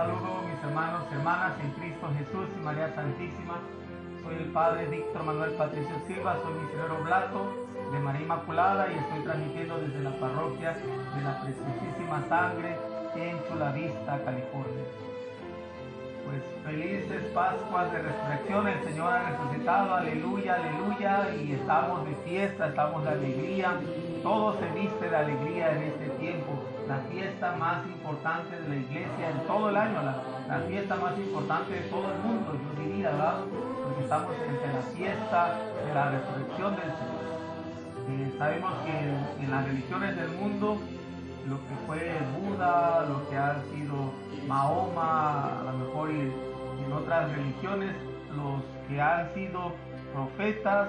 Saludo mis hermanos hermanas en Cristo Jesús y María Santísima. Soy el Padre Víctor Manuel Patricio Silva, soy misionero blato de María Inmaculada y estoy transmitiendo desde la parroquia de la Preciosísima Sangre en Chula Vista, California. Pues felices Pascuas de Resurrección, el Señor ha resucitado, aleluya, aleluya, y estamos de fiesta, estamos de alegría, todo se viste de alegría en este tiempo, la fiesta más importante de la iglesia en todo el año, la, fiesta más importante de todo el mundo, yo diría, ¿verdad? Porque estamos entre la fiesta de la resurrección del Señor. Eh, sabemos que en las religiones del mundo, lo que fue Buda, lo que ha sido Mahoma, a lo mejor en otras religiones, los que han sido profetas,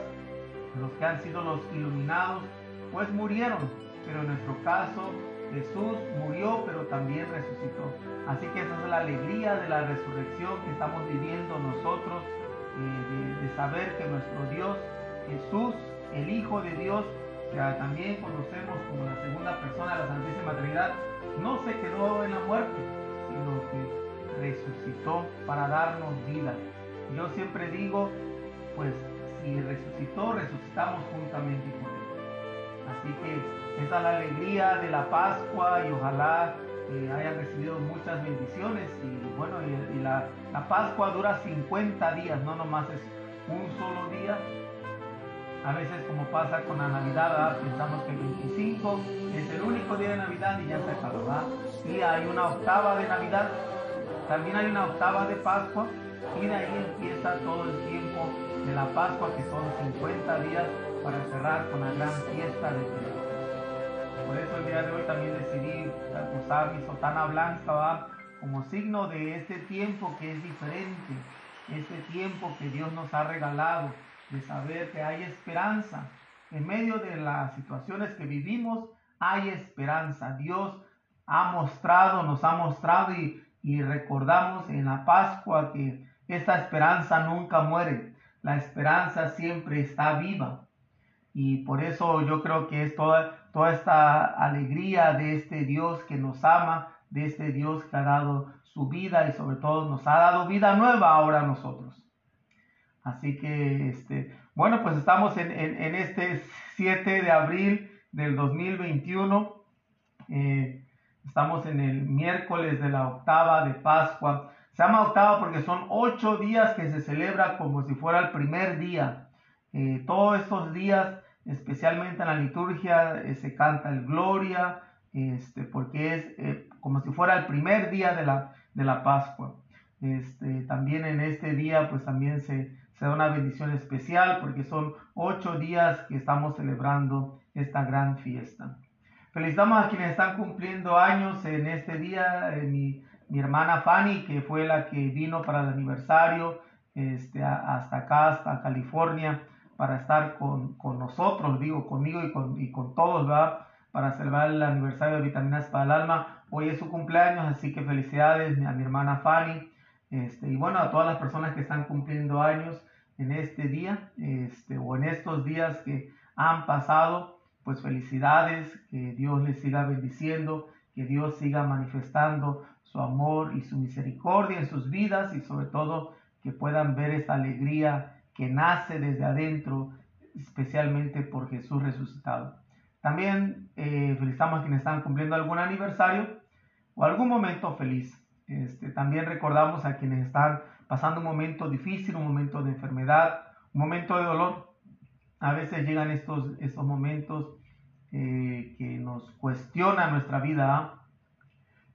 los que han sido los iluminados, pues murieron. Pero en nuestro caso, Jesús murió, pero también resucitó. Así que esa es la alegría de la resurrección que estamos viviendo nosotros, eh, de saber que nuestro Dios, Jesús, el Hijo de Dios, que también conocemos como la segunda persona de la Santísima Trinidad, no se quedó en la muerte, sino que resucitó para darnos vida. Yo siempre digo, pues si resucitó, resucitamos juntamente con. Así que esa es la alegría de la Pascua y ojalá eh, hayan recibido muchas bendiciones. Y bueno, y, la, la Pascua dura 50 días, no nomás es un solo día, a veces como pasa con la Navidad, pensamos que el 25 es el único día de Navidad y ya se acabó. Y hay una octava de Navidad, también hay una octava de Pascua y de ahí empieza todo el tiempo de la Pascua que son 50 días para cerrar con la gran fiesta de Dios. Por eso el día de hoy también decidí usar mi sotana blanca ¿va? como signo de este tiempo que es diferente, este tiempo que Dios nos ha regalado de saber que hay esperanza. En medio de las situaciones que vivimos, hay esperanza. Dios ha mostrado, nos ha mostrado y, recordamos en la Pascua que esta esperanza nunca muere. La esperanza siempre está viva. Y por eso yo creo que es toda, toda esta alegría de este Dios que nos ama, de este Dios que ha dado su vida y sobre todo nos ha dado vida nueva ahora a nosotros. Así que, este, bueno, pues estamos en, este 7 de abril del 2021. Eh, estamos en el miércoles de la octava de Pascua. Se llama octava porque son ocho días que se celebra como si fuera el primer día. Eh, todos estos días, especialmente en la liturgia, eh, se canta el Gloria, este, porque es como si fuera el primer día de la, de la Pascua. Este, también en este día, pues también se, se da una bendición especial porque son ocho días que estamos celebrando esta gran fiesta. Felicitamos a quienes están cumpliendo años en este día. Eh, mi, mi, hermana Fanny, que fue la que vino para el aniversario este, hasta acá, hasta California, para estar con, con nosotros, digo, conmigo y con, y con todos, ¿verdad? Para celebrar el aniversario de Vitaminas para el Alma. Hoy es su cumpleaños, así que felicidades a mi hermana Fanny. Este, y bueno, a todas las personas que están cumpliendo años en este día este, o en estos días que han pasado, pues felicidades, que Dios les siga bendiciendo, que Dios siga manifestando su amor y su misericordia en sus vidas y sobre todo que puedan ver esa alegría que nace desde adentro, especialmente por Jesús resucitado. También eh, felicitamos a quienes están cumpliendo algún aniversario o algún momento feliz. Este, también recordamos a quienes están pasando un momento difícil, un momento de enfermedad, un momento de dolor. A veces llegan estos, estos momentos eh, que nos cuestionan nuestra vida. ¿ah?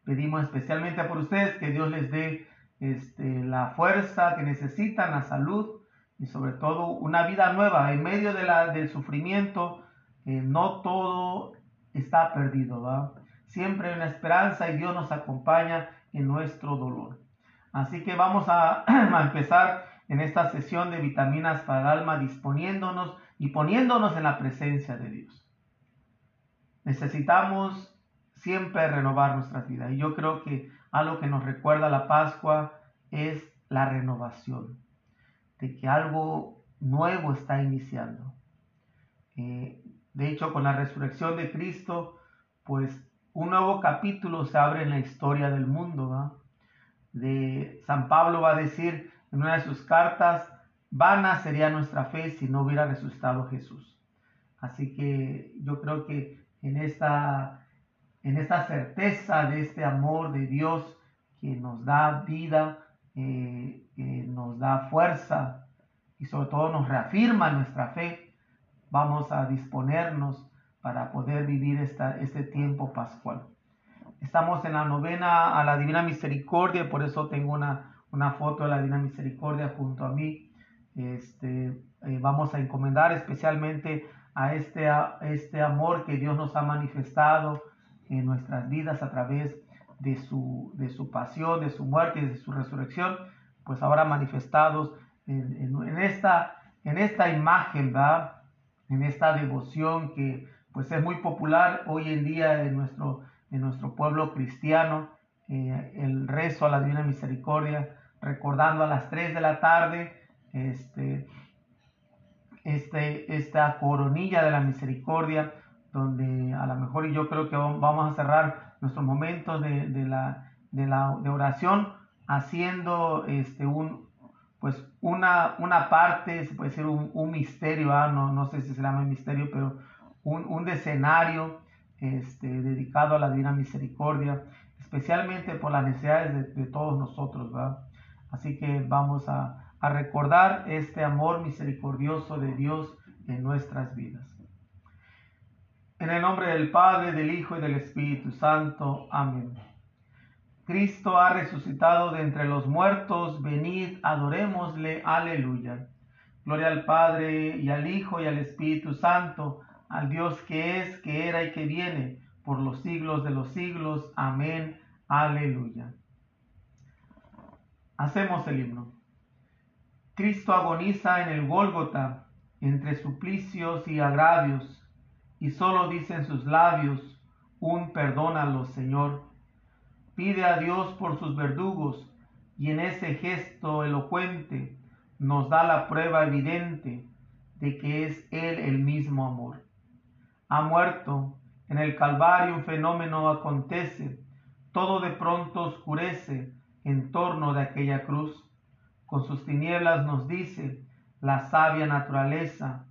Pedimos especialmente por ustedes que Dios les dé este, la fuerza que necesitan, la salud y sobre todo una vida nueva. En medio de la, del sufrimiento, eh, no todo está perdido. Siempre hay una esperanza y Dios nos acompaña en nuestro dolor. Así que vamos a, empezar en esta sesión de vitaminas para el alma disponiéndonos y poniéndonos en la presencia de Dios. Necesitamos siempre renovar nuestras vidas y yo creo que algo que nos recuerda la Pascua es la renovación, de que algo nuevo está iniciando. Eh, de hecho, con la resurrección de Cristo, pues un nuevo capítulo se abre en la historia del mundo. ¿va? de San Pablo va a decir en una de sus cartas, vana sería nuestra fe si no hubiera resucitado Jesús. Así que yo creo que en esta, en esta certeza de este amor de Dios que nos da vida, eh, nos da fuerza y sobre todo nos reafirma nuestra fe, vamos a disponernos para poder vivir esta, este tiempo pascual. Estamos en la novena a la Divina Misericordia, por eso tengo una, una foto de la Divina Misericordia junto a mí. Este, eh, vamos a encomendar especialmente a este, a este amor que Dios nos ha manifestado en nuestras vidas a través de su, de su pasión, de su muerte y de su resurrección, pues ahora manifestados en, esta, en esta imagen, ¿verdad? en esta devoción que pues es muy popular hoy en día en nuestro, en nuestro pueblo cristiano, el rezo a la Divina Misericordia, recordando a las 3 de la tarde este, este, esta coronilla de la misericordia, donde a lo mejor yo creo que vamos a cerrar nuestros momentos de, de la, de, la, de oración haciendo este, un, pues una, una parte, se puede decir un, un misterio, ¿ah? no, no sé si se llama misterio, pero un, un escenario este, dedicado a la Divina Misericordia, especialmente por las necesidades de, todos nosotros. Así que vamos a, a recordar este amor misericordioso de Dios en nuestras vidas. En el nombre del Padre, del Hijo y del Espíritu Santo. Amén. Cristo ha resucitado de entre los muertos, venid, adorémosle, aleluya. Gloria al Padre y al Hijo y al Espíritu Santo, al Dios que es, que era y que viene, por los siglos de los siglos. Amén, aleluya. Hacemos el himno. Cristo agoniza en el Gólgota, entre suplicios y agravios, y solo dicen sus labios, un perdónalo, Señor pide a Dios por sus verdugos y en ese gesto elocuente nos da la prueba evidente de que es Él el mismo amor. Ha muerto, en el Calvario un fenómeno acontece, todo de pronto oscurece en torno de aquella cruz. Con sus tinieblas nos dice la sabia naturaleza,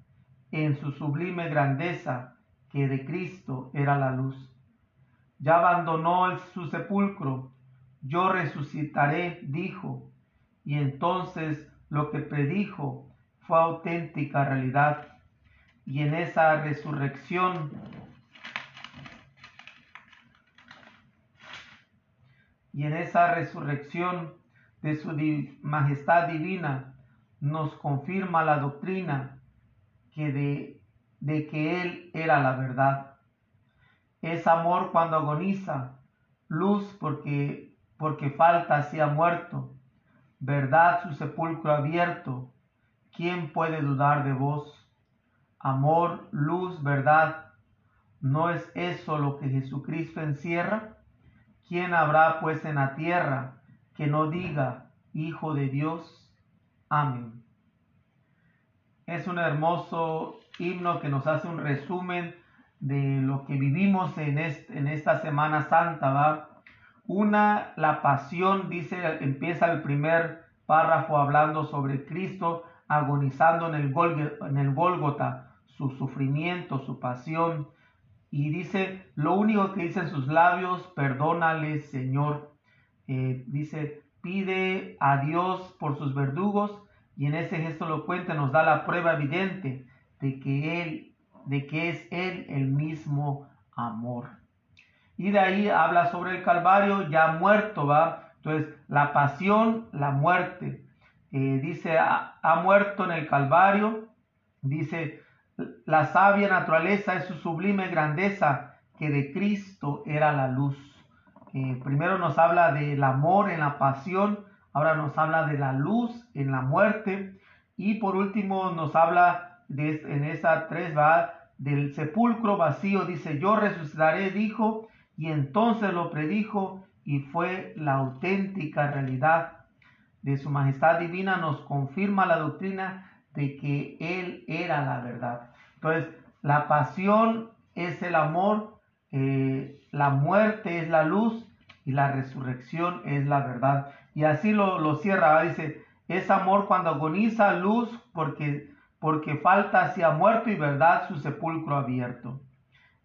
en su sublime grandeza, que de Cristo era la luz. Ya abandonó su sepulcro, yo resucitaré, dijo, y entonces lo que predijo fue auténtica realidad. Y en esa resurrección y en esa resurrección de su majestad divina nos confirma la doctrina que de, de que Él era la verdad es amor cuando agoniza, luz porque, porque falta si ha muerto, verdad su sepulcro abierto, ¿quién puede dudar de vos? Amor, luz, verdad, ¿no es eso lo que Jesucristo encierra? ¿Quién habrá pues en la tierra que no diga, Hijo de Dios? Amén. Es un hermoso himno que nos hace un resumen de lo que vivimos en, esta Semana Santa. Una, la pasión, dice, empieza el primer párrafo hablando sobre Cristo agonizando en el, Gólgota, su sufrimiento, su pasión. Y dice, lo único que dice en sus labios, perdónale, Señor. Eh, dice, pide a Dios por sus verdugos y en ese gesto lo cuenta, nos da la prueba evidente de que Él de que es Él el mismo amor. Y de ahí habla sobre el Calvario ya muerto, ¿va? Entonces, la pasión, la muerte. Eh, dice, ha, muerto en el Calvario. Dice, la sabia naturaleza es su sublime grandeza, que de Cristo era la luz. Eh, primero nos habla del amor en la pasión, ahora nos habla de la luz en la muerte. Y por último nos habla en esa tres va del sepulcro vacío, dice, yo resucitaré, dijo, y entonces lo predijo y fue la auténtica realidad de su majestad divina, nos confirma la doctrina de que Él era la verdad. Entonces, la pasión es el amor, eh, la muerte es la luz y la resurrección es la verdad. Y así lo, lo cierra, dice, es amor cuando agoniza luz porque, porque falta ha muerto y verdad su sepulcro abierto.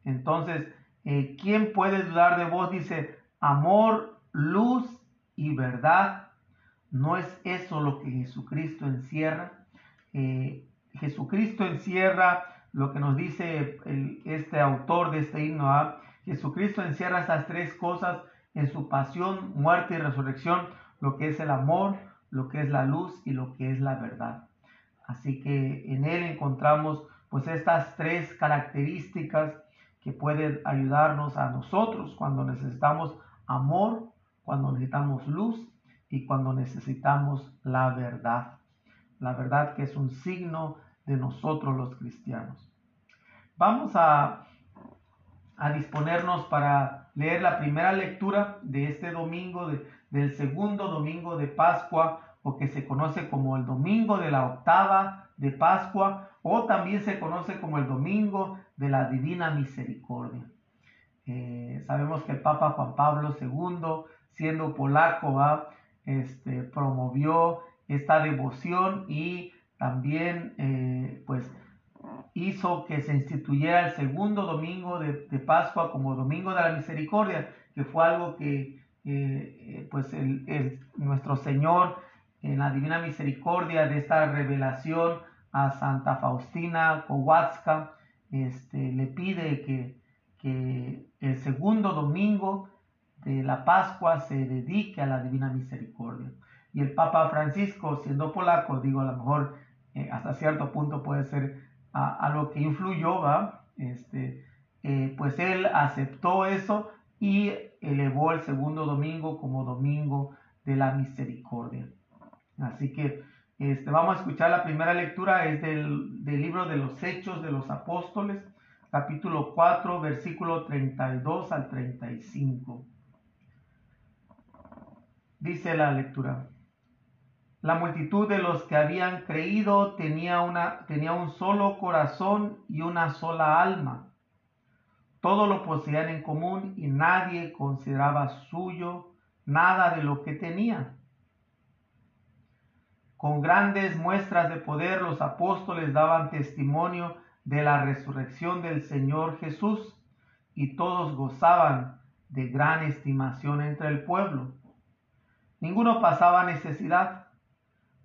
Entonces, eh, ¿quién puede dudar de vos? Dice, amor, luz y verdad. ¿No es eso lo que Jesucristo encierra? Eh, Jesucristo encierra lo que nos dice este autor de este himno. ¿ah? Jesucristo encierra esas tres cosas en su pasión, muerte y resurrección, lo que es el amor, lo que es la luz y lo que es la verdad. Así que en él encontramos pues estas tres características que pueden ayudarnos a nosotros cuando necesitamos amor, cuando necesitamos luz y cuando necesitamos la verdad. La verdad que es un signo de nosotros los cristianos. Vamos a, a disponernos para leer la primera lectura de este domingo, del segundo domingo de Pascua, o que se conoce como el domingo de la octava de Pascua, o también se conoce como el domingo de la divina misericordia. Eh, sabemos que el Papa Juan Pablo II, siendo polaco, este, promovió esta devoción y también eh, pues hizo que se instituyera el segundo domingo de, Pascua como domingo de la misericordia, que fue algo que eh, pues nuestro Señor en la divina misericordia de esta revelación a Santa Faustina Kowalska, este, le pide que, que el segundo domingo de la Pascua se dedique a la divina misericordia. Y el Papa Francisco, siendo polaco, digo, a lo mejor eh, hasta cierto punto puede ser a, que influyó, ¿va? Este, eh, pues él aceptó eso y elevó el segundo domingo como domingo de la misericordia. Así que este, vamos a escuchar la primera lectura, es del, del libro de los Hechos de los Apóstoles, capítulo 4, versículo 32 al 35. Dice la lectura. La multitud de los que habían creído tenía, una, tenía un solo corazón y una sola alma. Todo lo poseían en común y nadie consideraba suyo nada de lo que tenía. Con grandes muestras de poder los apóstoles daban testimonio de la resurrección del Señor Jesús y todos gozaban de gran estimación entre el pueblo. Ninguno pasaba necesidad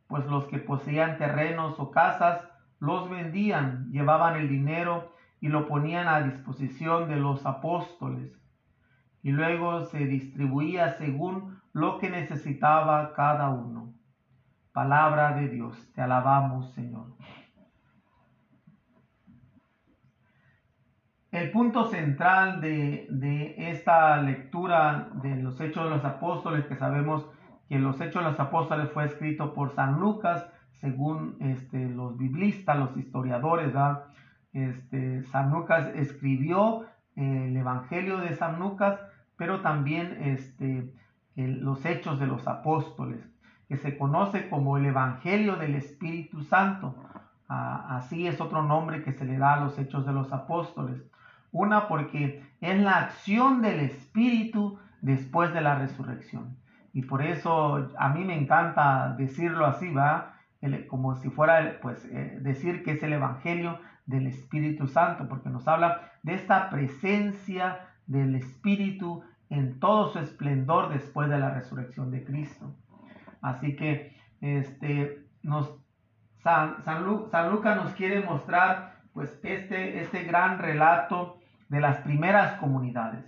pues los que poseían terrenos o casas los vendían, llevaban el dinero y lo ponían a disposición de los apóstoles. Y luego se distribuía según lo que necesitaba cada uno. Palabra de Dios, te alabamos Señor. El punto central de, esta lectura de los Hechos de los Apóstoles, que sabemos que los Hechos de los Apóstoles fue escrito por San Lucas, según este, los biblistas, los historiadores, Este, San Lucas escribió eh, el Evangelio de San Lucas, pero también este, los Hechos de los Apóstoles, que se conoce como el Evangelio del Espíritu Santo. Ah, así es otro nombre que se le da a los Hechos de los Apóstoles. Una porque es la acción del Espíritu después de la resurrección. Y por eso a mí me encanta decirlo así, ¿va? como si fuera, pues, eh, decir que es el Evangelio del Espíritu Santo, porque nos habla de esta presencia del Espíritu en todo su esplendor después de la resurrección de Cristo. Así que este, nos, San, San, Lucas nos quiere mostrar pues, este, este gran relato de las primeras comunidades.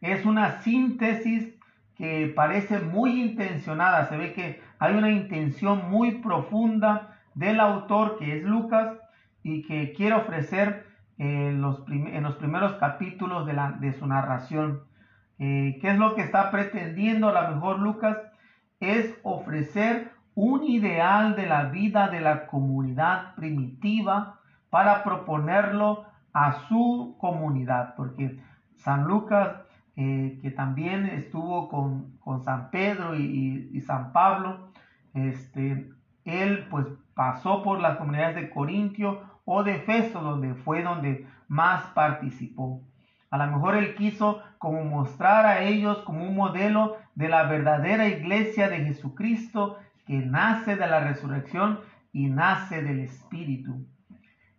Es una síntesis que parece muy intencionada, se ve que hay una intención muy profunda del autor que es Lucas y que quiere ofrecer en los, en los primeros capítulos de, la, de su narración. Eh, ¿Qué es lo que está pretendiendo a lo mejor Lucas? Es ofrecer un ideal de la vida de la comunidad primitiva para proponerlo a su comunidad, porque San Lucas eh, que también estuvo con, San Pedro y, San Pablo. Este, él pues pasó por las comunidades de Corintio o de Efeso, donde fue donde más participó. A lo mejor Él quiso como mostrar a ellos como un modelo de la verdadera iglesia de Jesucristo que nace de la resurrección y nace del Espíritu.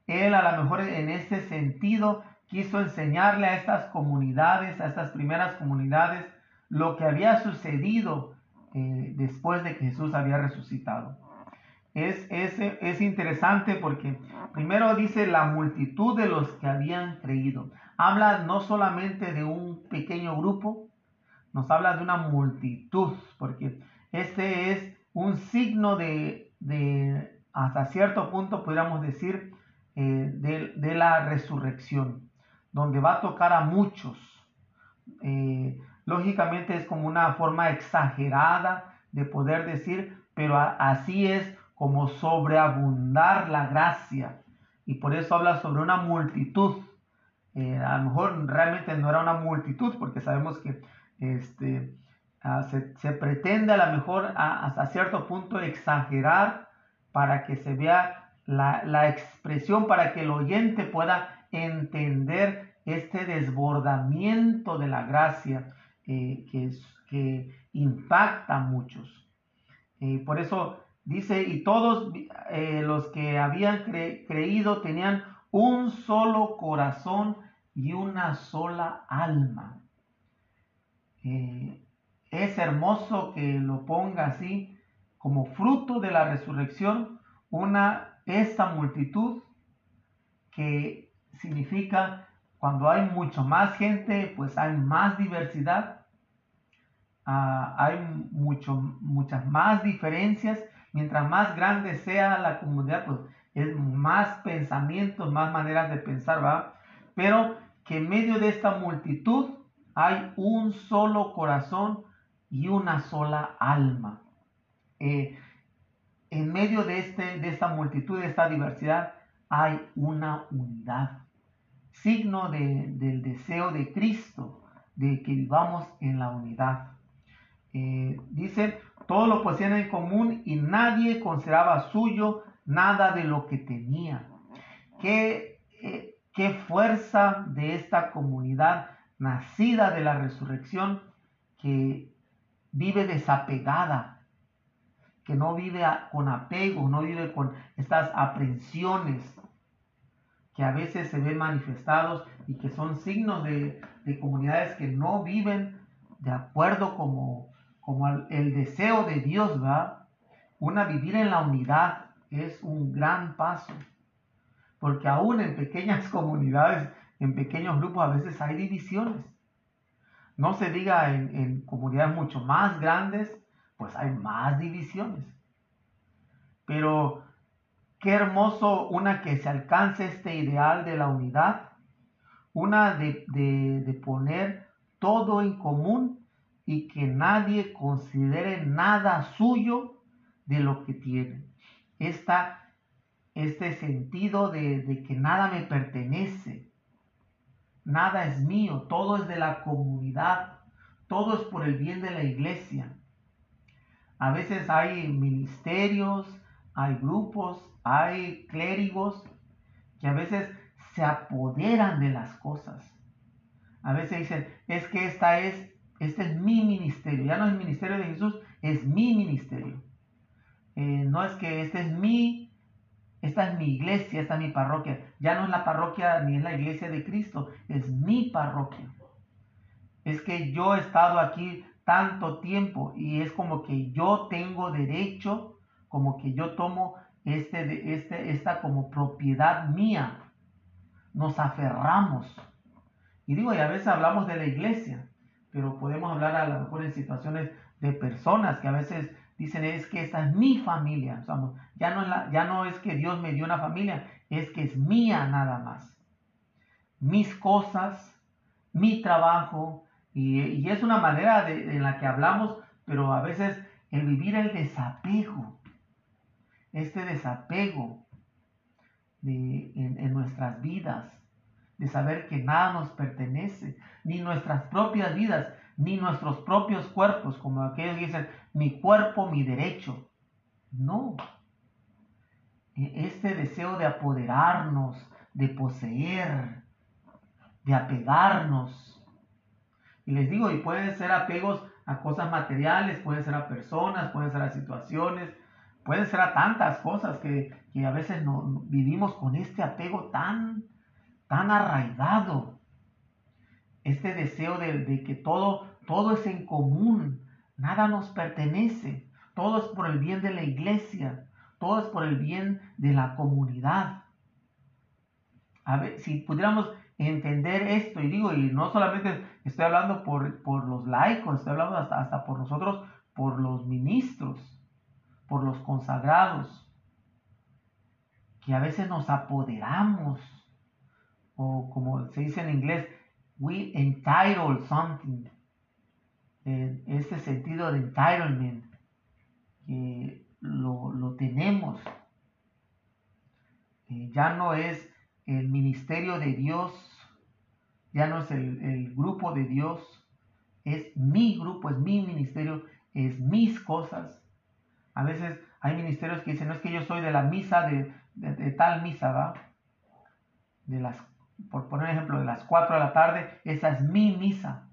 Él a lo mejor en este sentido quiso enseñarle a estas comunidades, a estas primeras comunidades, lo que había sucedido eh, después de que Jesús había resucitado. Es, es, es interesante porque primero dice la multitud de los que habían creído. Habla no solamente de un pequeño grupo, nos habla de una multitud, porque este es un signo de, de hasta cierto punto, podríamos decir, eh, de, la resurrección, donde va a tocar a muchos. Eh, lógicamente es como una forma exagerada de poder decir, pero así es como sobreabundar la gracia. Y por eso habla sobre una multitud. A lo mejor realmente no era una multitud, porque sabemos que este, ah, se, pretende a lo mejor hasta cierto punto exagerar para que se vea la, expresión, para que el oyente pueda entender este desbordamiento de la gracia eh, que, que impacta a muchos. Eh, por eso dice, y todos eh, los que habían creído tenían un solo corazón y una sola alma. es hermoso que lo ponga así, como fruto de la resurrección, una esta multitud que significa cuando hay mucho más gente, pues hay más diversidad, ah, hay mucho, muchas más diferencias. Mientras más grande sea la comunidad, pues es más pensamientos, más maneras de pensar, ¿va? Pero que en medio de esta multitud hay un solo corazón y una sola alma. Eh, en medio de, este, de esta multitud, de esta diversidad, hay una unidad. Signo del deseo de Cristo, de que vivamos en la unidad. Eh, dice, todo lo poseían en común y nadie consideraba suyo nada de lo que tenía. Qué, eh, qué fuerza de esta comunidad nacida de la resurrección que vive desapegada que no vive con apego, no vive con estas aprensiones que a veces se ven manifestados y que son signos de, comunidades que no viven de acuerdo como, como el, deseo de Dios, ¿va? Una vivir en la unidad es un gran paso, porque aún en pequeñas comunidades, en pequeños grupos, a veces hay divisiones. No se diga en, comunidades mucho más grandes, pues hay más divisiones. Pero qué hermoso una que se alcance este ideal de la unidad, una de, poner todo en común y que nadie considere nada suyo de lo que tiene. Esta, este sentido de, que nada me pertenece, nada es mío, todo es de la comunidad, todo es por el bien de la iglesia. A veces hay ministerios, hay grupos, hay clérigos que a veces se apoderan de las cosas. A veces dicen, es que esta es, este es mi ministerio. Ya no es el ministerio de Jesús, es mi ministerio. Eh, no es que este es mi, esta es mi iglesia, esta es mi parroquia. Ya no es la parroquia ni es la iglesia de Cristo, es mi parroquia. Es que yo he estado aquí tanto tiempo y es como que yo tengo derecho, como que yo tomo este, este, esta como propiedad mía. Nos aferramos. Y digo, y a veces hablamos de la iglesia, pero podemos hablar a lo mejor en situaciones de personas que a veces dicen es que esta es mi familia. ya, no es ya no es que Dios me dio una familia, es que es mía nada más. Mis cosas, mi trabajo, y, es una manera en la que hablamos, pero a veces el vivir el desapego, este desapego en, nuestras vidas, de saber que nada nos pertenece, ni nuestras propias vidas, ni nuestros propios cuerpos, como aquellos dicen, mi cuerpo, mi derecho. No. E, este deseo de apoderarnos, de poseer, de apegarnos. Y les digo, y pueden ser apegos a cosas materiales, pueden ser a personas, pueden ser a situaciones, pueden ser a tantas cosas que, a veces no, vivimos con este apego tan, tan arraigado. Este deseo de, que todo, todo es en común, nada nos pertenece, todo es por el bien de la iglesia, todo es por el bien de la comunidad. Si pudiéramos entender esto, y digo, y no solamente estoy hablando por, por los laicos, estoy hablando hasta, hasta por nosotros, por los ministros, por los consagrados, que a veces nos apoderamos, o como se dice en inglés, we entitle something, en ese sentido de entitlement, que lo, lo tenemos. Eh, ya no es el ministerio de Dios, ya no es el, grupo de Dios, es mi grupo, es mi ministerio, es mis cosas. A veces hay ministerios que dicen, no es que yo soy de la misa, de, tal misa, ¿va? De las, por poner ejemplo, de las 4 de la tarde, esa es mi misa.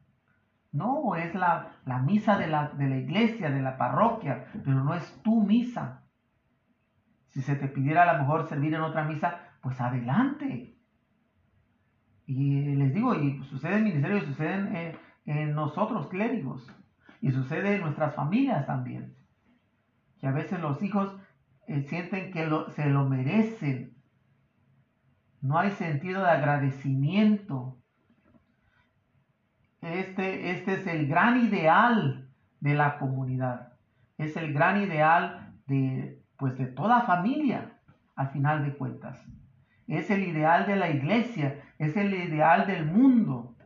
No, es la, la misa de la, de la iglesia, de la parroquia, pero no es tu misa. Si se te pidiera a lo mejor servir en otra misa, pues adelante. Y les digo, y sucede en ministerio, sucede en, nosotros clérigos, y sucede en nuestras familias también. Que a veces los hijos eh, sienten que se lo merecen. No hay sentido de agradecimiento. Este, este es el gran ideal de la comunidad. Es el gran ideal de, pues, de toda familia, al final de cuentas es el ideal de la iglesia, es el ideal del mundo.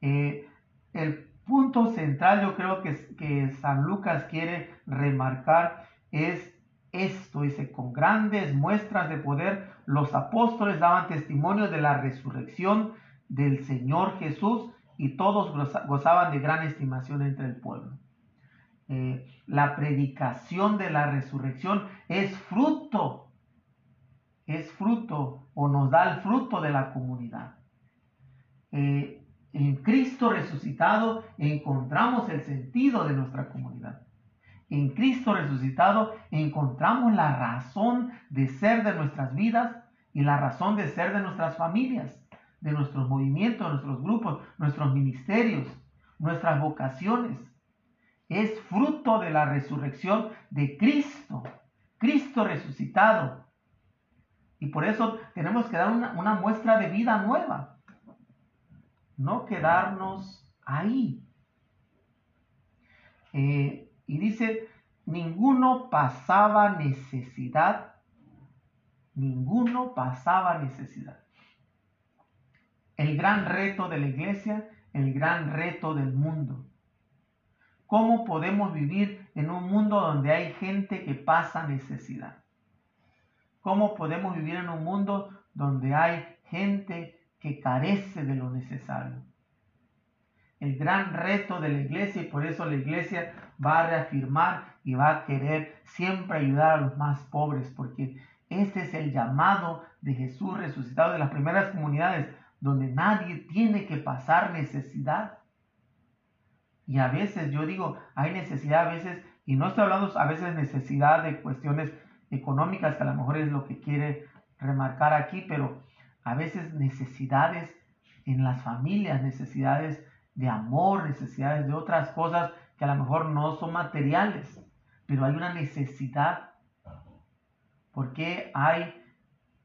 Eh, el punto central yo creo que, que San Lucas quiere remarcar es esto, dice, con grandes muestras de poder, los apóstoles daban testimonio de la resurrección del Señor Jesús y todos gozaban de gran estimación entre el pueblo. Eh, la predicación de la resurrección es fruto es fruto o nos da el fruto de la comunidad. Eh, en Cristo resucitado encontramos el sentido de nuestra comunidad. En Cristo resucitado encontramos la razón de ser de nuestras vidas y la razón de ser de nuestras familias, de nuestros movimientos, nuestros grupos, nuestros ministerios, nuestras vocaciones. Es fruto de la resurrección de Cristo. Cristo resucitado y por eso tenemos que dar una, muestra de vida nueva. No quedarnos ahí. Eh, y dice, ninguno pasaba necesidad. Ninguno pasaba necesidad. El gran reto de la iglesia, el gran reto del mundo. ¿Cómo podemos vivir en un mundo donde hay gente que pasa necesidad? ¿Cómo podemos vivir en un mundo donde hay gente que carece de lo necesario? El gran reto de la iglesia y por eso la iglesia va a reafirmar y va a querer siempre ayudar a los más pobres porque ese es el llamado de Jesús resucitado de las primeras comunidades donde nadie tiene que pasar necesidad. Y a veces yo digo, hay necesidad a veces, y no estoy hablando a veces necesidad de cuestiones económicas, que a lo mejor es lo que quiere remarcar aquí, pero a veces necesidades en las familias, necesidades de amor, necesidades de otras cosas que a lo mejor no son materiales, pero hay una necesidad. Porque hay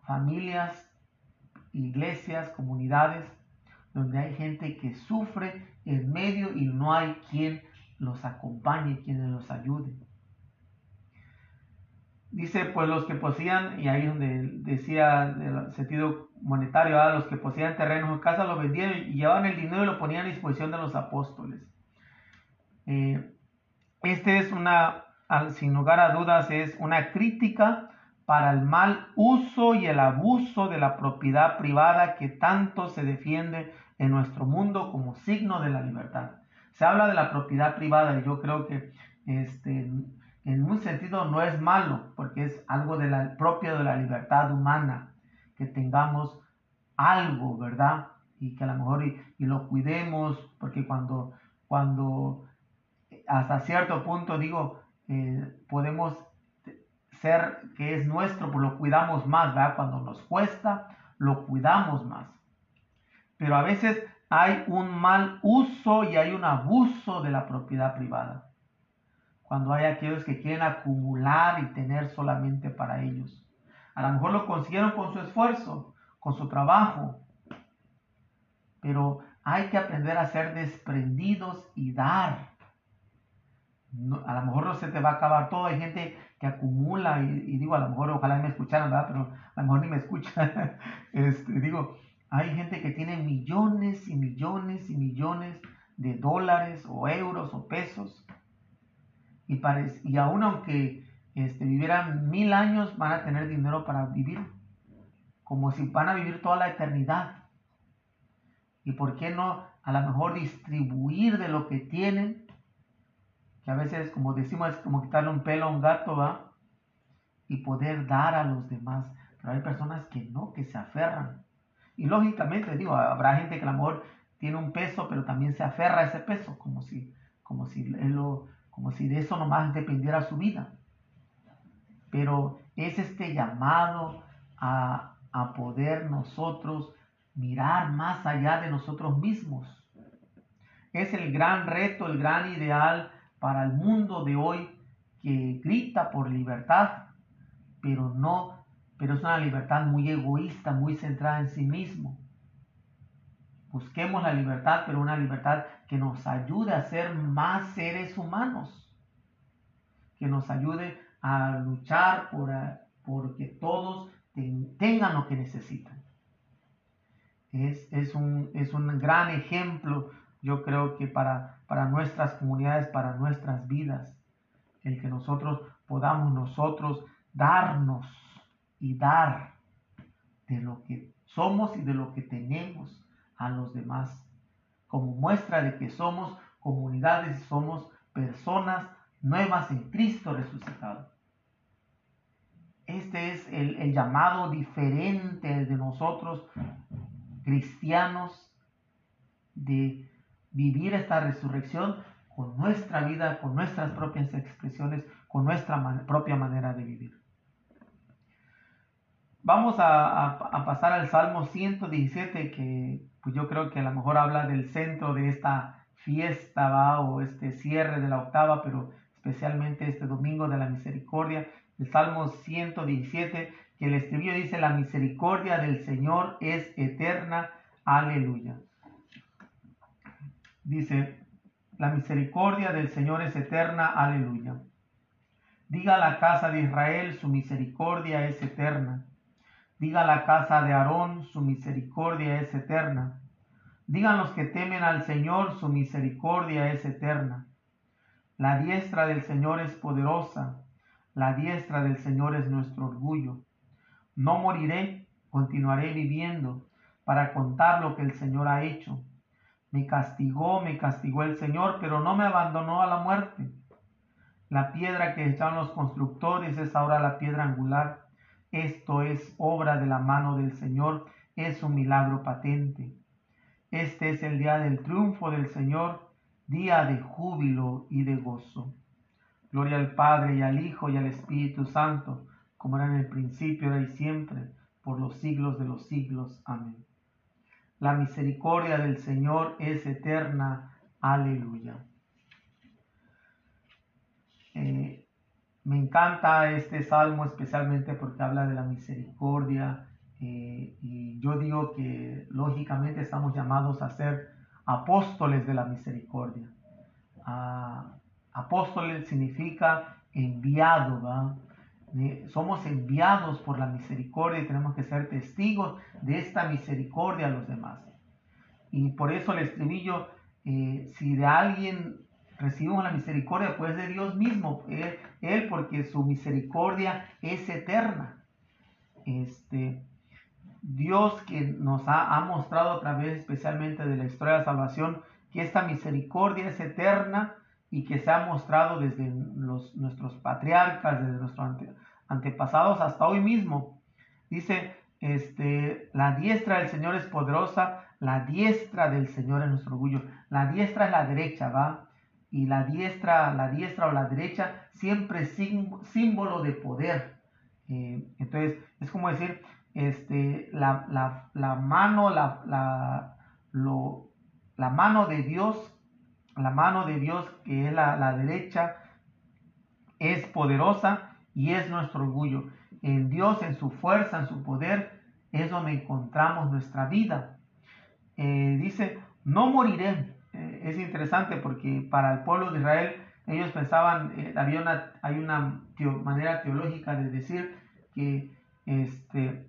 familias, iglesias, comunidades donde hay gente que sufre en medio y no hay quien los acompañe, quien los ayude. Dice, pues los que poseían, y ahí donde decía el sentido monetario, a los que poseían terrenos en casa lo vendían y llevaban el dinero y lo ponían a disposición de los apóstoles. Eh, este es una, sin lugar a dudas, es una crítica para el mal uso y el abuso de la propiedad privada que tanto se defiende en nuestro mundo como signo de la libertad. Se habla de la propiedad privada y yo creo que este, en un sentido no es malo, porque es algo de la, propio de la libertad humana, que tengamos algo, ¿verdad? y que a lo mejor y, lo cuidemos, porque cuando, cuando hasta cierto punto digo, eh, podemos ser que es nuestro, pues lo cuidamos más, ¿verdad? Cuando nos cuesta, lo cuidamos más. Pero a veces hay un mal uso y hay un abuso de la propiedad privada. Cuando hay aquellos que quieren acumular y tener solamente para ellos. A lo mejor lo consiguieron con su esfuerzo, con su trabajo. Pero hay que aprender a ser desprendidos y dar. A lo mejor no se te va a acabar todo. Hay gente que acumula y, digo, a lo mejor ojalá me escucharan, ¿verdad? Pero a lo mejor ni me escuchan. este, digo, hay gente que tiene millones y millones y millones de dólares o euros o pesos. Y, y aún aunque este, vivieran mil años, van a tener dinero para vivir. Como si van a vivir toda la eternidad. ¿Y por qué no a lo mejor distribuir de lo que tienen? Que a veces, como decimos, es como quitarle un pelo a un gato, ¿va? Y poder dar a los demás. Pero hay personas que no, que se aferran. Y lógicamente, digo, habrá gente que a lo mejor tiene un peso, pero también se aferra a ese peso, como si, como si, lo, como si de eso nomás dependiera su vida. Pero es este llamado a, a poder nosotros mirar más allá de nosotros mismos. Es el gran reto, el gran ideal para el mundo de hoy que grita por libertad, pero no pero es una libertad muy egoísta, muy centrada en sí mismo. Busquemos la libertad, pero una libertad que nos ayude a ser más seres humanos, que nos ayude a luchar por, que todos tengan lo que necesitan. Es, un, es un gran ejemplo, yo creo que para, para nuestras comunidades, para nuestras vidas, el que nosotros podamos nosotros darnos y dar de lo que somos y de lo que tenemos a los demás, como muestra de que somos comunidades, somos personas nuevas en Cristo resucitado. Este es el, el llamado diferente de nosotros, cristianos, de vivir esta resurrección con nuestra vida, con nuestras propias expresiones, con nuestra propia manera de vivir. Vamos a, pasar al Salmo 117, que pues yo creo que a lo mejor habla del centro de esta fiesta, ¿va? o este cierre de la octava, pero especialmente este domingo de la misericordia. El Salmo 117, que el estribillo dice, la misericordia del Señor es eterna, aleluya. Dice, la misericordia del Señor es eterna, aleluya. Diga la casa de Israel, su misericordia es eterna. Diga la casa de Aarón, su misericordia es eterna. Digan los que temen al Señor, su misericordia es eterna. La diestra del Señor es poderosa, la diestra del Señor es nuestro orgullo. No moriré, continuaré viviendo para contar lo que el Señor ha hecho. Me castigó, me castigó el Señor, pero no me abandonó a la muerte. La piedra que echaron los constructores es ahora la piedra angular. Esto es obra de la mano del Señor, es un milagro patente. Este es el día del triunfo del Señor, día de júbilo y de gozo. Gloria al Padre y al Hijo y al Espíritu Santo, como era en el principio, ahora y siempre, por los siglos de los siglos. Amén. La misericordia del Señor es eterna. Aleluya. Eh, me encanta este salmo especialmente porque habla de la misericordia eh, y yo digo que lógicamente estamos llamados a ser apóstoles de la misericordia. Ah, apóstoles significa enviado, eh, somos enviados por la misericordia y tenemos que ser testigos de esta misericordia a los demás. Y por eso el estribillo, eh, si de alguien recibimos la misericordia pues de Dios mismo, él, porque su misericordia es eterna. Este, Dios que nos ha, mostrado a través especialmente de la historia de la salvación que esta misericordia es eterna y que se ha mostrado desde los, nuestros patriarcas, desde nuestros antepasados hasta hoy mismo. Dice, este, la diestra del Señor es poderosa, la diestra del Señor es nuestro orgullo. La diestra es la derecha, ¿va? Y la diestra, la diestra o la derecha siempre es símbolo de poder. Eh, entonces, es como decir, este, la, mano, la, la, la mano de Dios, la mano de Dios que es la, la derecha, es poderosa y es nuestro orgullo. En Dios, en su fuerza, en su poder, es donde encontramos nuestra vida. Eh, dice, no moriré. Eh, es interesante porque para el pueblo de Israel, ellos pensaban, eh, había una, hay una manera teológica de decir que este,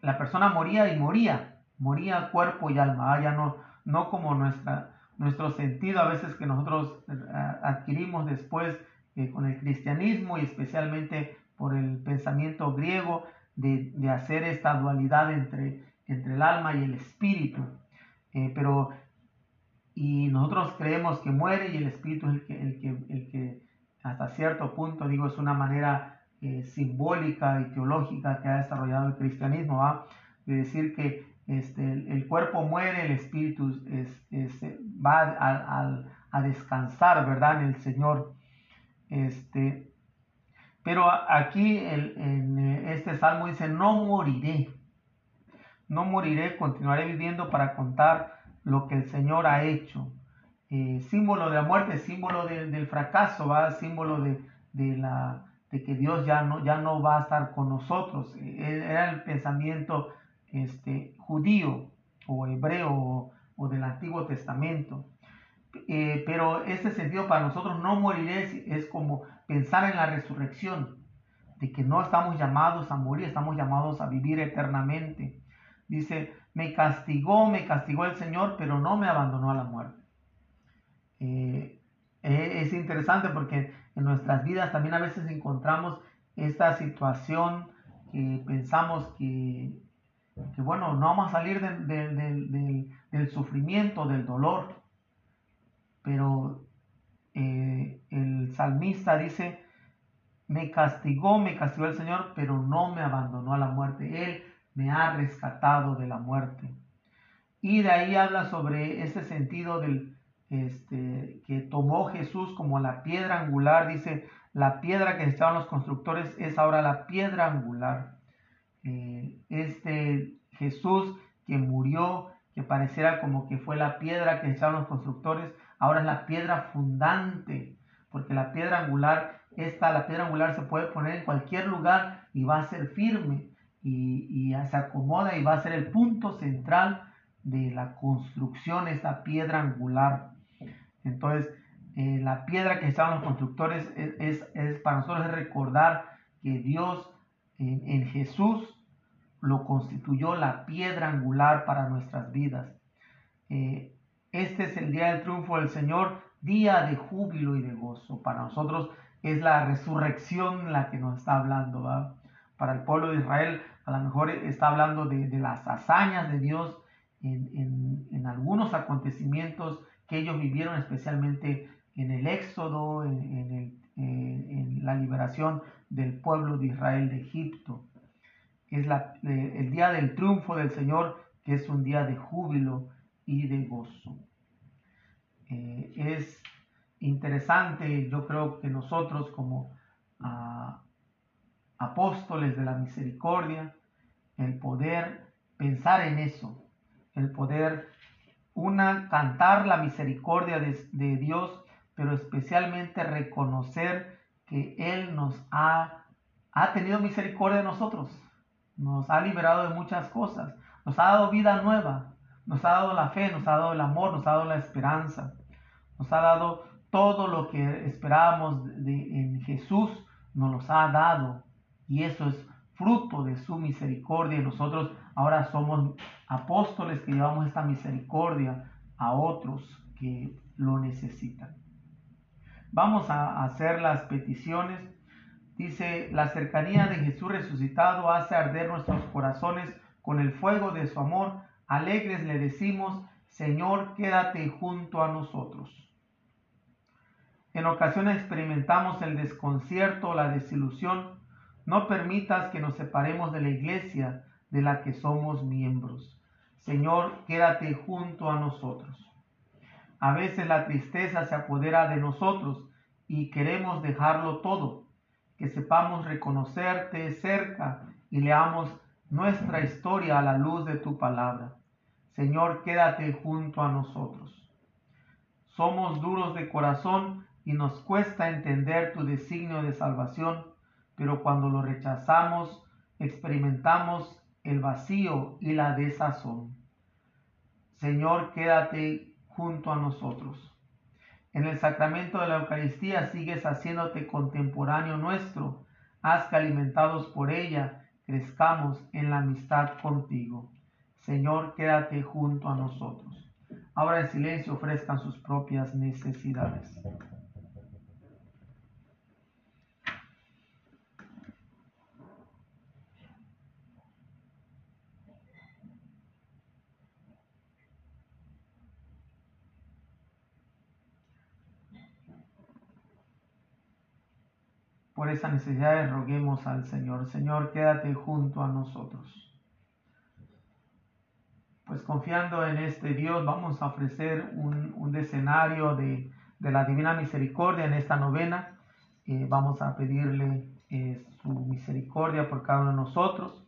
la persona moría y moría, moría cuerpo y alma, ah, ya no, no como nuestra, nuestro sentido a veces que nosotros adquirimos después con el cristianismo y especialmente por el pensamiento griego de, hacer esta dualidad entre, entre el alma y el espíritu. Eh, pero, y nosotros creemos que muere y el espíritu es el que, el que, el que hasta cierto punto, digo, es una manera eh, simbólica y teológica que ha desarrollado el cristianismo, ¿va? de decir que este, el, cuerpo muere, el espíritu es, va a, a, descansar, ¿verdad? En el Señor. Este, pero aquí en eh, este salmo dice, no moriré, no moriré, continuaré viviendo para contar lo que el Señor ha hecho. Eh, símbolo de la muerte, símbolo del fracaso, ¿va? símbolo de, la, de que Dios ya no, ya no va a estar con nosotros. Eh, era el pensamiento este, judío o hebreo o del Antiguo Testamento. Eh, pero este sentido para nosotros no moriré es, como pensar en la resurrección, de que no estamos llamados a morir, estamos llamados a vivir eternamente. Dice, me castigó, me castigó el Señor, pero no me abandonó a la muerte. Eh, eh, es interesante porque en nuestras vidas también a veces encontramos esta situación que pensamos que, que bueno, no vamos a salir del sufrimiento, del dolor pero eh, el salmista dice, me castigó, me castigó el Señor, pero no me abandonó a la muerte. Él me ha rescatado de la muerte. Y de ahí habla sobre ese sentido del, este, que tomó Jesús como la piedra angular. Dice, la piedra que estaban los constructores es ahora la piedra angular. Eh, este Jesús que murió, que pareciera como que fue la piedra que estaban los constructores, ahora es la piedra fundante, porque la piedra angular, esta, la piedra angular se puede poner en cualquier lugar y va a ser firme y, se acomoda y va a ser el punto central de la construcción, esta piedra angular. Entonces, eh, la piedra que estaban los constructores es, para nosotros es recordar que Dios en, Jesús lo constituyó la piedra angular para nuestras vidas. Eh, este es el día del triunfo del Señor, día de júbilo y de gozo. Para nosotros es la resurrección la que nos está hablando. Para el pueblo de Israel a lo mejor está hablando de, las hazañas de Dios en, algunos acontecimientos que ellos vivieron, especialmente en el éxodo, en, la liberación del pueblo de Israel de Egipto. Es el día del triunfo del Señor, que es un día de júbilo y de gozo. Eh, es interesante, yo creo que nosotros como ah, apóstoles de la misericordia, el poder pensar en eso, el poder, una, cantar la misericordia de, de Dios, pero especialmente reconocer que Él nos ha, ha tenido misericordia de nosotros, nos ha liberado de muchas cosas, nos ha dado vida nueva, nos ha dado la fe, nos ha dado el amor, nos ha dado la esperanza. Nos ha dado todo lo que esperábamos en Jesús, nos los ha dado. Y eso es fruto de su misericordia. Nosotros ahora somos apóstoles que llevamos esta misericordia a otros que lo necesitan. Vamos a hacer las peticiones. Dice, la cercanía de Jesús resucitado hace arder nuestros corazones con el fuego de su amor Alegres le decimos, Señor, quédate junto a nosotros. En ocasiones experimentamos el desconcierto, la desilusión. No permitas que nos separemos de la iglesia de la que somos miembros. Señor, quédate junto a nosotros. A veces la tristeza se apodera de nosotros y queremos dejarlo todo, que sepamos reconocerte cerca y leamos nuestra historia a la luz de tu palabra. Señor, quédate junto a nosotros. Somos duros de corazón y nos cuesta entender tu designio de salvación, pero cuando lo rechazamos, experimentamos el vacío y la desazón. Señor, quédate junto a nosotros. En el sacramento de la Eucaristía sigues haciéndote contemporáneo nuestro. Haz que alimentados por ella crezcamos en la amistad contigo. Señor, quédate junto a nosotros. Ahora en silencio ofrezcan sus propias necesidades. Por esas necesidades roguemos al Señor. Señor, quédate junto a nosotros. Pues confiando en este Dios, vamos a ofrecer un, un escenario de, la Divina Misericordia en esta novena. Eh, vamos a pedirle eh, su misericordia por cada uno de nosotros.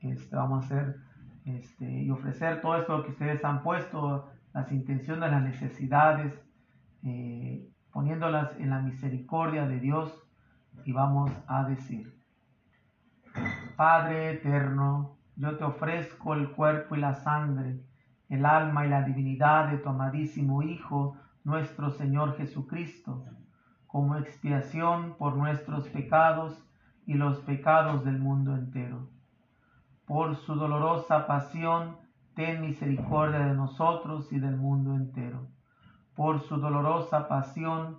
Este, vamos a hacer este, y ofrecer todo esto que ustedes han puesto, las intenciones, las necesidades, eh, poniéndolas en la misericordia de Dios y vamos a decir, Padre eterno, yo te ofrezco el cuerpo y la sangre, el alma y la divinidad de tu amadísimo Hijo, nuestro Señor Jesucristo, como expiación por nuestros pecados y los pecados del mundo entero. Por su dolorosa pasión, ten misericordia de nosotros y del mundo entero. Por su dolorosa pasión,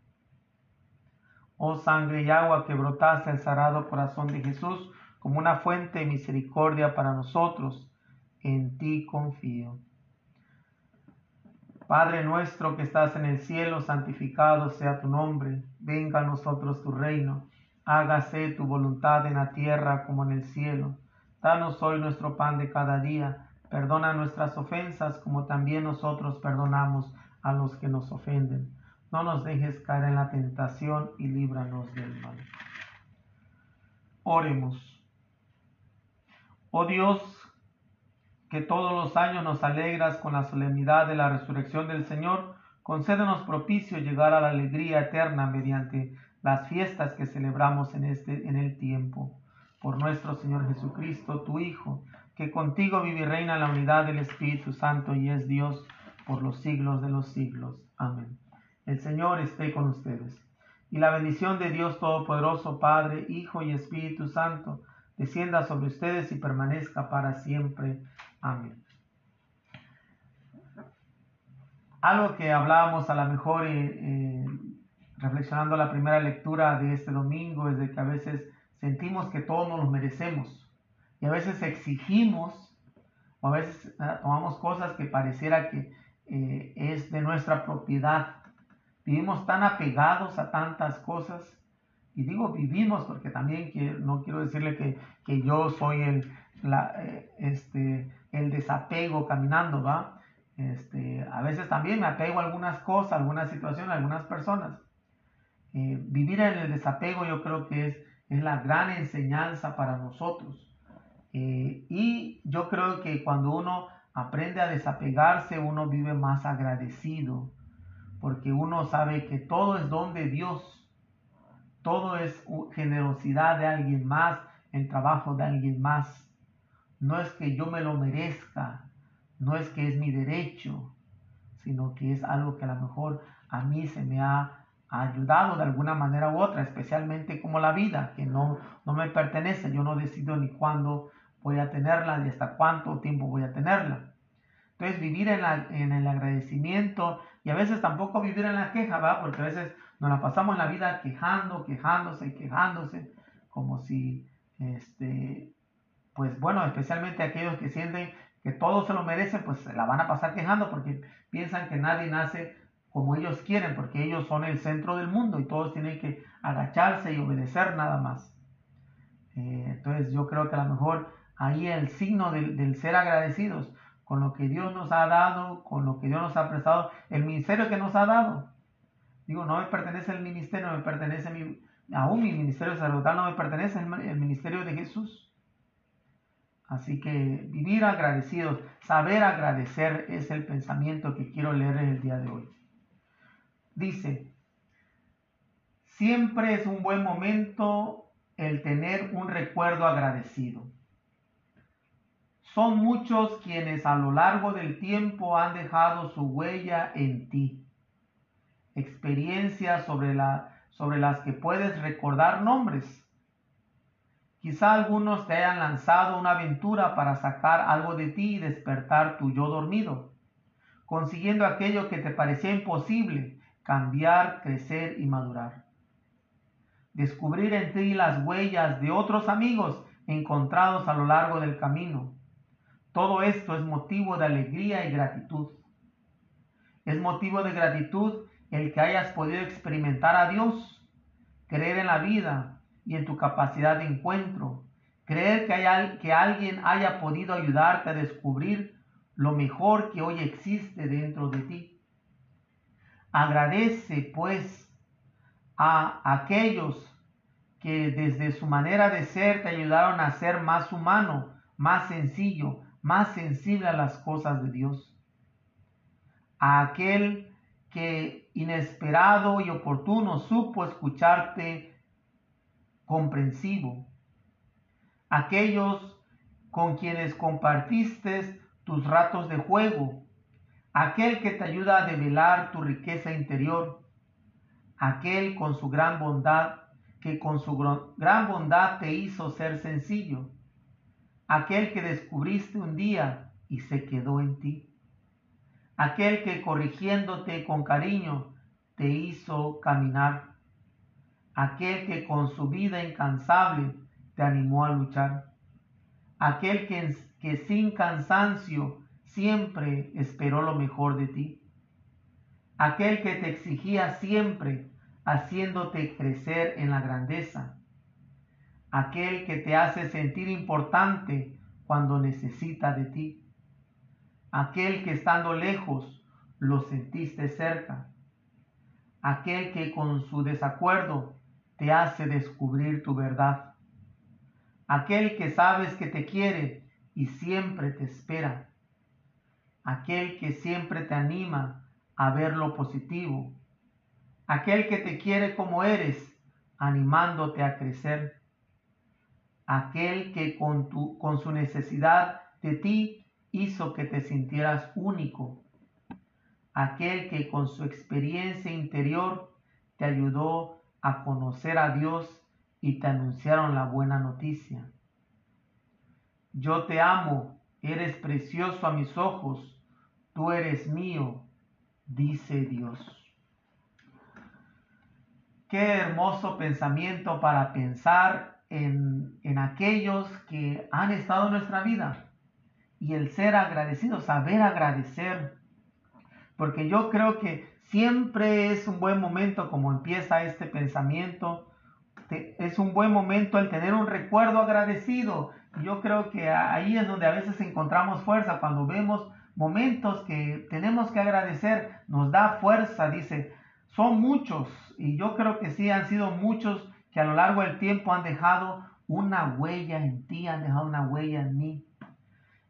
oh sangre y agua que brotaste el sagrado corazón de Jesús como una fuente de misericordia para nosotros, en ti confío. Padre nuestro que estás en el cielo, santificado sea tu nombre, venga a nosotros tu reino, hágase tu voluntad en la tierra como en el cielo. Danos hoy nuestro pan de cada día, perdona nuestras ofensas como también nosotros perdonamos a los que nos ofenden no nos dejes caer en la tentación y líbranos del mal. Oremos. Oh Dios, que todos los años nos alegras con la solemnidad de la resurrección del Señor, concédenos propicio llegar a la alegría eterna mediante las fiestas que celebramos en, este, en el tiempo. Por nuestro Señor Jesucristo, tu Hijo, que contigo vive y reina en la unidad del Espíritu Santo y es Dios por los siglos de los siglos. Amén. El Señor esté con ustedes. Y la bendición de Dios Todopoderoso, Padre, Hijo y Espíritu Santo, descienda sobre ustedes y permanezca para siempre. Amén. Algo que hablábamos a lo mejor eh, eh, reflexionando la primera lectura de este domingo es de que a veces sentimos que todos nos lo merecemos y a veces exigimos o a veces ah, tomamos cosas que pareciera que eh, es de nuestra propiedad Vivimos tan apegados a tantas cosas. Y digo vivimos porque también no quiero decirle que, yo soy el, eh, este, el desapego caminando, ¿va? Este, a veces también me apego a algunas cosas, algunas situaciones, algunas personas. Eh, vivir en el desapego yo creo que es, es la gran enseñanza para nosotros. Eh, y yo creo que cuando uno aprende a desapegarse, uno vive más agradecido, porque uno sabe que todo es don de Dios, todo es generosidad de alguien más, el trabajo de alguien más. No es que yo me lo merezca, no es que es mi derecho, sino que es algo que a lo mejor a mí se me ha ayudado de alguna manera u otra, especialmente como la vida, que no, no me pertenece, yo no decido ni cuándo voy a tenerla, ni hasta cuánto tiempo voy a tenerla. Entonces vivir en, en el agradecimiento y a veces tampoco vivir en la queja, ¿va? Porque a veces nos la pasamos la vida quejando, quejándose y quejándose, como si, este, pues bueno, especialmente aquellos que sienten que todos se lo merecen, pues se la van a pasar quejando porque piensan que nadie nace como ellos quieren, porque ellos son el centro del mundo y todos tienen que agacharse y obedecer nada más. Eh, entonces yo creo que a lo mejor ahí el signo del ser agradecidos con lo que Dios nos ha dado, con lo que Dios nos ha prestado, el ministerio que nos ha dado. Digo, no me pertenece el ministerio, me pertenece mi, aún mi ministerio sacerdotal, no me pertenece el, el ministerio de Jesús. Así que vivir agradecidos, saber agradecer es el pensamiento que quiero leer el día de hoy. Dice, siempre es un buen momento el tener un recuerdo agradecido. Son muchos quienes a lo largo del tiempo han dejado su huella en ti. Experiencias sobre, la, sobre las que puedes recordar nombres. Quizá algunos te hayan lanzado una aventura para sacar algo de ti y despertar tu yo dormido, consiguiendo aquello que te parecía imposible, cambiar, crecer y madurar. Descubrir en ti las huellas de otros amigos encontrados a lo largo del camino todo esto es motivo de alegría y gratitud. Es motivo de gratitud el que hayas podido experimentar a Dios, creer en la vida y en tu capacidad de encuentro, creer que, que alguien haya podido ayudarte a descubrir lo mejor que hoy existe dentro de ti. Agradece pues a aquellos que desde su manera de ser te ayudaron a ser más humano, más sencillo, más sensible a las cosas de Dios. A aquel que inesperado y oportuno supo escucharte comprensivo. Aquellos con quienes compartiste tus ratos de juego. Aquel que te ayuda a develar tu riqueza interior. Aquel con su gran bondad, que con su gran bondad te hizo ser sencillo aquel que descubriste un día y se quedó en ti, aquel que corrigiéndote con cariño te hizo caminar, aquel que con su vida incansable te animó a luchar, aquel que, que sin cansancio siempre esperó lo mejor de ti, aquel que te exigía siempre haciéndote crecer en la grandeza, aquel que te hace sentir importante cuando necesita de ti, aquel que estando lejos lo sentiste cerca, aquel que con su desacuerdo te hace descubrir tu verdad, aquel que sabes que te quiere y siempre te espera, aquel que siempre te anima a ver lo positivo, aquel que te quiere como eres, animándote a crecer aquel que con, tu, con su necesidad de ti hizo que te sintieras único, aquel que con su experiencia interior te ayudó a conocer a Dios y te anunciaron la buena noticia. Yo te amo, eres precioso a mis ojos, tú eres mío, dice Dios. Qué hermoso pensamiento para pensar en, aquellos que han estado en nuestra vida y el ser agradecido, saber agradecer. Porque yo creo que siempre es un buen momento como empieza este pensamiento. Es un buen momento el tener un recuerdo agradecido. Yo creo que ahí es donde a veces encontramos fuerza. Cuando vemos momentos que tenemos que agradecer, nos da fuerza. Dice, son muchos. Y yo creo que sí han sido muchos que a lo largo del tiempo han dejado una huella en ti, han dejado una huella en mí.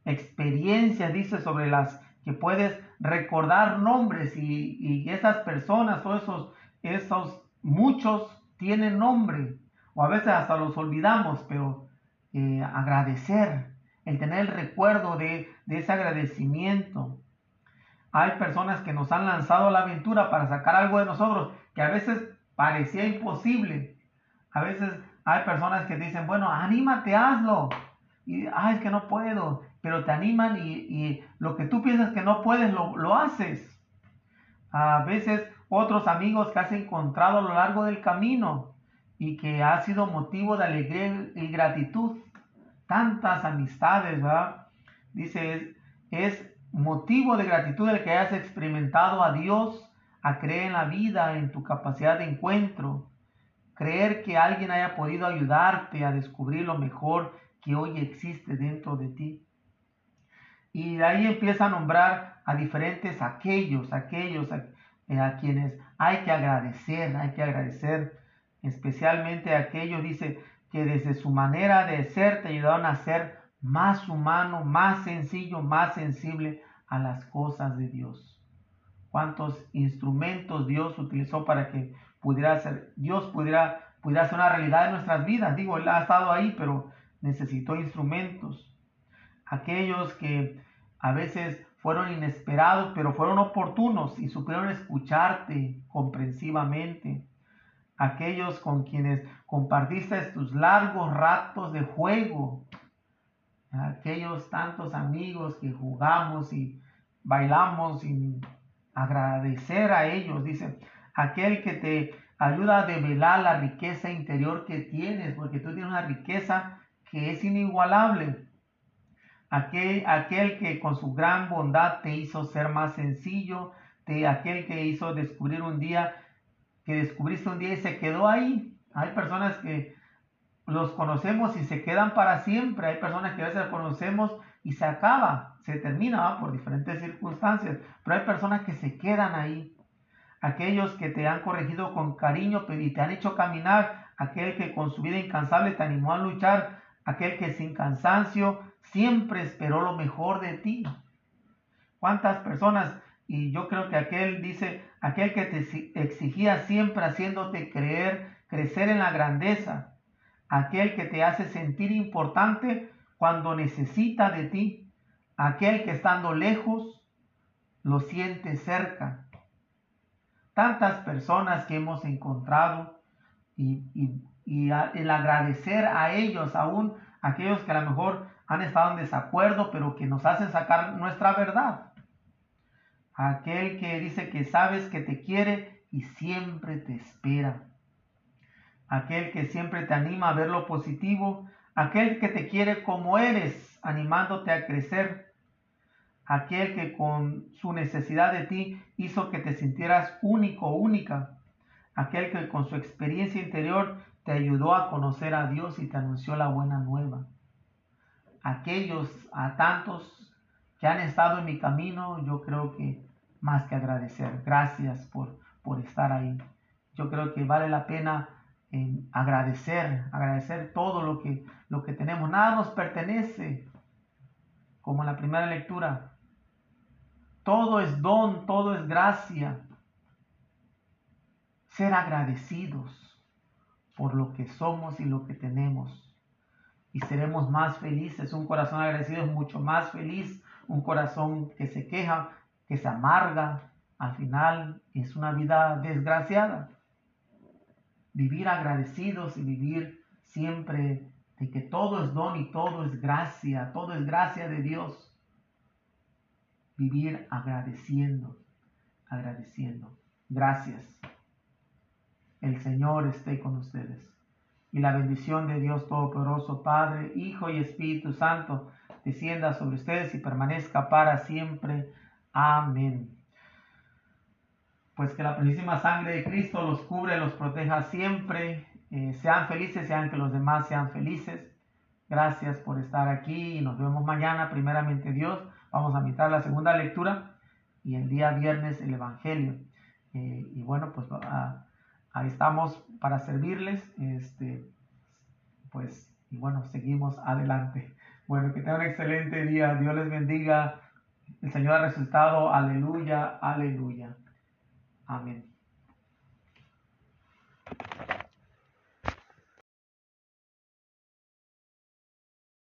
Experiencias, dice, sobre las que puedes recordar nombres y, y esas personas o esos, esos muchos tienen nombre o a veces hasta los olvidamos, pero eh, agradecer, el tener el recuerdo de, de ese agradecimiento. Hay personas que nos han lanzado a la aventura para sacar algo de nosotros que a veces parecía imposible. A veces hay personas que dicen, bueno, anímate, hazlo. Y, ay, es que no puedo, pero te animan y, y lo que tú piensas que no puedes, lo, lo, haces. A veces otros amigos que has encontrado a lo largo del camino y que ha sido motivo de alegría y gratitud. Tantas amistades, ¿verdad? Dice, es, es motivo de gratitud el que hayas experimentado a Dios, a creer en la vida, en tu capacidad de encuentro, creer que alguien haya podido ayudarte a descubrir lo mejor que hoy existe dentro de ti. Y de ahí empieza a nombrar a diferentes aquellos, aquellos a, eh, a quienes hay que agradecer, hay que agradecer, especialmente a aquellos, dice, que desde su manera de ser te ayudaron a ser más humano, más sencillo, más sensible a las cosas de Dios. Cuántos instrumentos Dios utilizó para que pudiera ser, Dios pudiera, pudiera ser una realidad en nuestras vidas. Digo, Él ha estado ahí, pero necesitó instrumentos. Aquellos que a veces fueron inesperados, pero fueron oportunos y supieron escucharte comprensivamente. Aquellos con quienes compartiste tus largos ratos de juego. Aquellos tantos amigos que jugamos y bailamos y agradecer a ellos. Dice, aquel que te ayuda a develar la riqueza interior que tienes, porque tú tienes una riqueza que es inigualable aquel, aquel que con su gran bondad te hizo ser más sencillo, de aquel que hizo descubrir un día, que descubriste un día y se quedó ahí. Hay personas que los conocemos y se quedan para siempre, hay personas que a veces conocemos y se acaba, se termina por diferentes circunstancias, pero hay personas que se quedan ahí. Aquellos que te han corregido con cariño y te han hecho caminar, aquel que con su vida incansable te animó a luchar, aquel que sin cansancio siempre esperó lo mejor de ti. ¿Cuántas personas? Y yo creo que aquel dice, aquel que te exigía siempre haciéndote creer, crecer en la grandeza, aquel que te hace sentir importante cuando necesita de ti, aquel que estando lejos lo siente cerca. Tantas personas que hemos encontrado y, y el agradecer a ellos, aún aquellos que a lo mejor han estado en desacuerdo, pero que nos hacen sacar nuestra verdad. Aquel que dice que sabes que te quiere y siempre te espera. Aquel que siempre te anima a ver lo positivo. Aquel que te quiere como eres, animándote a crecer. Aquel que con su necesidad de ti hizo que te sintieras único, única. Aquel que con su experiencia interior te ayudó a conocer a Dios y te anunció la buena nueva aquellos, a tantos que han estado en mi camino, yo creo que más que agradecer. Gracias por, por estar ahí. Yo creo que vale la pena en agradecer, agradecer todo lo que, lo que tenemos. Nada nos pertenece, como en la primera lectura. Todo es don, todo es gracia. Ser agradecidos por lo que somos y lo que tenemos y seremos más felices. Un corazón agradecido es mucho más feliz. Un corazón que se queja, que se amarga, al final es una vida desgraciada. Vivir agradecidos y vivir siempre de que todo es don y todo es gracia, todo es gracia de Dios. Vivir agradeciendo, agradeciendo. Gracias. El Señor esté con ustedes y la bendición de Dios Todopoderoso, Padre, Hijo y Espíritu Santo, descienda sobre ustedes y permanezca para siempre. Amén. Pues que la preciosísima sangre de Cristo los cubre, los proteja siempre. Eh, sean felices, sean que los demás sean felices. Gracias por estar aquí y nos vemos mañana, primeramente Dios. Vamos a mitad la segunda lectura y el día viernes el Evangelio. Eh, y bueno, pues a ahí estamos para servirles. Este, pues, y bueno, seguimos adelante. Bueno, que tengan un excelente día. Dios les bendiga. El Señor ha resucitado. Aleluya, aleluya. Amén.